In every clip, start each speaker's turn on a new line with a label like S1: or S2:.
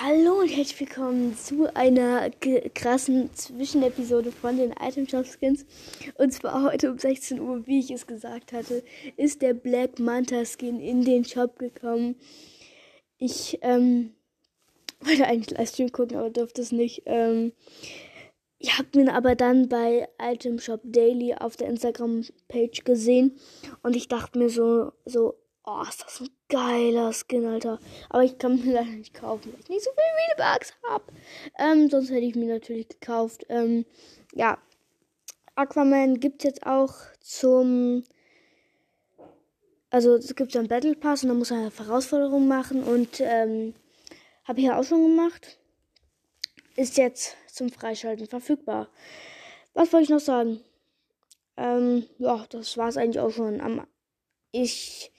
S1: Hallo und herzlich willkommen zu einer krassen Zwischenepisode von den Item Shop Skins. Und zwar heute um 16 Uhr, wie ich es gesagt hatte, ist der Black Manta Skin in den Shop gekommen. Ich ähm, wollte eigentlich Livestream gucken, aber durfte es nicht. Ähm, ich habe ihn aber dann bei Item Shop Daily auf der Instagram-Page gesehen und ich dachte mir so, so, Oh, ist das ein geiler Skin, Alter. Aber ich kann mir leider nicht kaufen, weil ich nicht so viele Bugs habe. Ähm, sonst hätte ich mir natürlich gekauft. Ähm, ja. Aquaman gibt es jetzt auch zum. Also es gibt einen Battle Pass und da muss er Herausforderungen machen und ähm, habe ich ja auch schon gemacht. Ist jetzt zum Freischalten verfügbar. Was wollte ich noch sagen? Ähm, ja, das war es eigentlich auch schon. Am, ich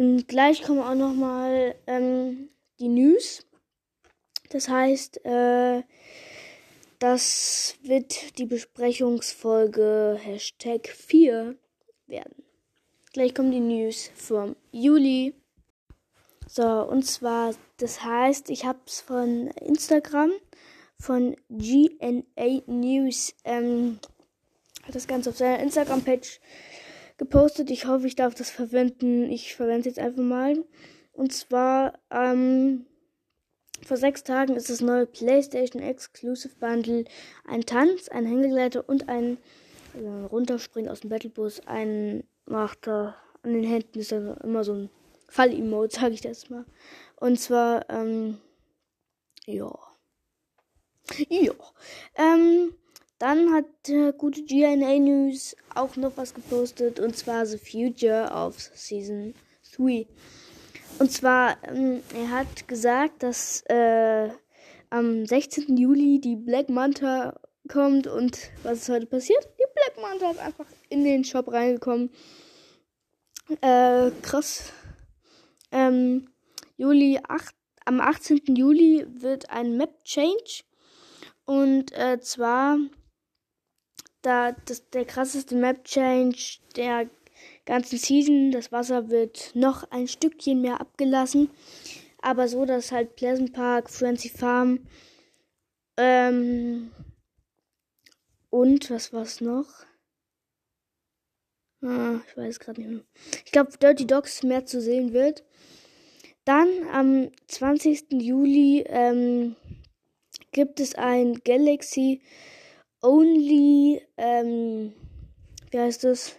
S1: und gleich kommen auch noch mal ähm, die News. Das heißt, äh, das wird die Besprechungsfolge Hashtag 4 werden. Gleich kommen die News vom Juli. So, und zwar, das heißt, ich habe es von Instagram, von GNA News, ähm, hat das Ganze auf seiner Instagram-Page gepostet. Ich hoffe, ich darf das verwenden. Ich verwende es jetzt einfach mal. Und zwar, ähm, vor sechs Tagen ist das neue PlayStation Exclusive Bundle ein Tanz, ein Hängegleiter und ein also Runterspringen aus dem Battlebus. Ein macht da an den Händen ist da immer so ein Fall-Emote, sage ich das mal. Und zwar, ähm, ja. Ja. Ähm, dann hat der gute GNA News auch noch was gepostet und zwar The Future of Season 3. Und zwar, ähm, er hat gesagt, dass äh, am 16. Juli die Black Manta kommt und was ist heute passiert? Die Black Manta ist einfach in den Shop reingekommen. Äh, krass. Ähm, Juli 8, am 18. Juli wird ein Map Change und äh, zwar da das, der krasseste Map Change der ganzen Season. Das Wasser wird noch ein Stückchen mehr abgelassen. Aber so, dass halt Pleasant Park, Frenzy Farm ähm, und was war's noch? Ah, ich weiß gerade nicht mehr. Ich glaube, Dirty Dogs mehr zu sehen wird. Dann am 20. Juli ähm, gibt es ein Galaxy Only, ähm, wie heißt das?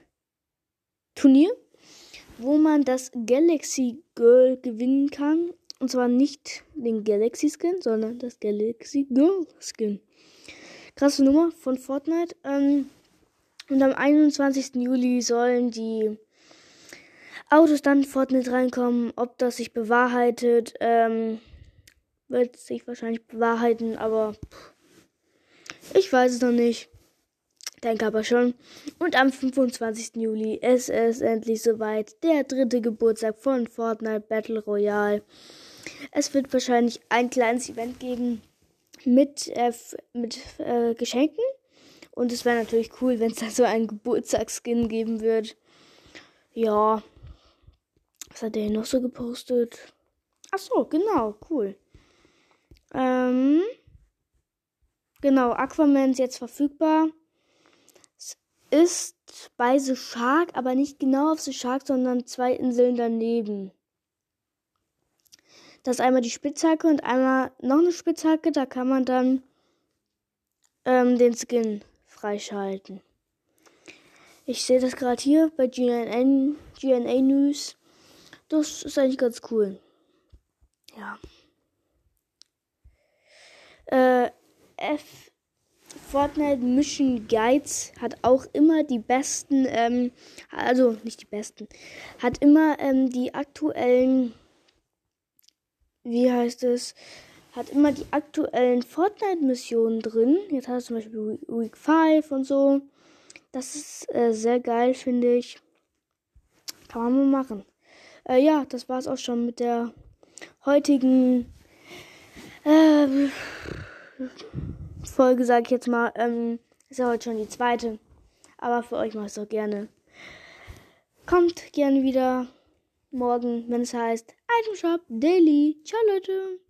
S1: Turnier, wo man das Galaxy Girl gewinnen kann. Und zwar nicht den Galaxy Skin, sondern das Galaxy Girl Skin. Krasse Nummer von Fortnite. Ähm, und am 21. Juli sollen die Autos dann Fortnite reinkommen. Ob das sich bewahrheitet, ähm, wird sich wahrscheinlich bewahrheiten, aber pff, ich weiß es noch nicht. Denke aber schon. Und am 25. Juli ist es endlich soweit. Der dritte Geburtstag von Fortnite Battle Royale. Es wird wahrscheinlich ein kleines Event geben mit, äh, mit äh, Geschenken. Und es wäre natürlich cool, wenn es da so einen Geburtstagsskin geben wird. Ja. Was hat der noch so gepostet? Ach so, genau, cool. Ähm. Genau, Aquaman ist jetzt verfügbar. Es ist bei The Shark, aber nicht genau auf The Shark, sondern zwei Inseln daneben. Das ist einmal die Spitzhacke und einmal noch eine Spitzhacke. Da kann man dann ähm, den Skin freischalten. Ich sehe das gerade hier bei GNN, GNA News. Das ist eigentlich ganz cool. Ja. Äh, F Fortnite Mission Guides hat auch immer die besten, ähm, also nicht die besten, hat immer ähm, die aktuellen, wie heißt es, hat immer die aktuellen Fortnite-Missionen drin. Jetzt hat es zum Beispiel Week 5 und so. Das ist äh, sehr geil, finde ich. Kann man mal machen. Äh, ja, das war es auch schon mit der heutigen. Äh, Folge, sage ich jetzt mal. Ähm, ist ja heute schon die zweite. Aber für euch mache ich es auch gerne. Kommt gerne wieder morgen, wenn es heißt Item Shop Daily. Ciao, Leute.